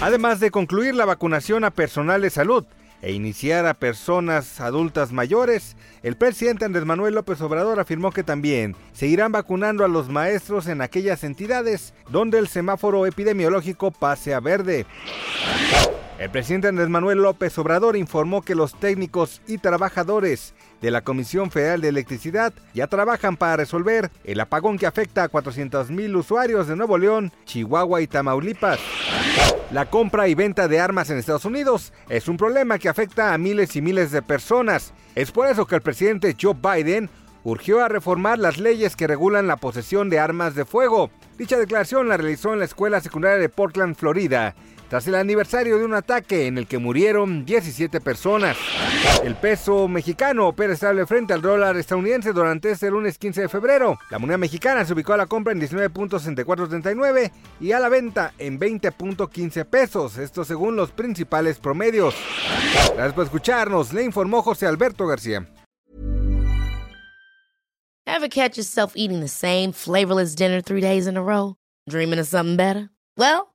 Además de concluir la vacunación a personal de salud e iniciar a personas adultas mayores, el presidente Andrés Manuel López Obrador afirmó que también seguirán vacunando a los maestros en aquellas entidades donde el semáforo epidemiológico pase a verde. El presidente Andrés Manuel López Obrador informó que los técnicos y trabajadores de la Comisión Federal de Electricidad ya trabajan para resolver el apagón que afecta a 400.000 usuarios de Nuevo León, Chihuahua y Tamaulipas. La compra y venta de armas en Estados Unidos es un problema que afecta a miles y miles de personas. Es por eso que el presidente Joe Biden urgió a reformar las leyes que regulan la posesión de armas de fuego. Dicha declaración la realizó en la escuela secundaria de Portland, Florida, tras el aniversario de un ataque en el que murieron 17 personas. El peso mexicano opera estable frente al dólar estadounidense durante este lunes 15 de febrero. La moneda mexicana se ubicó a la compra en 19.6439 y a la venta en 20.15 pesos, esto según los principales promedios. Gracias por escucharnos, le informó José Alberto García. Ever catch yourself eating the same flavorless dinner three days in a row? Dreaming of something better? Well,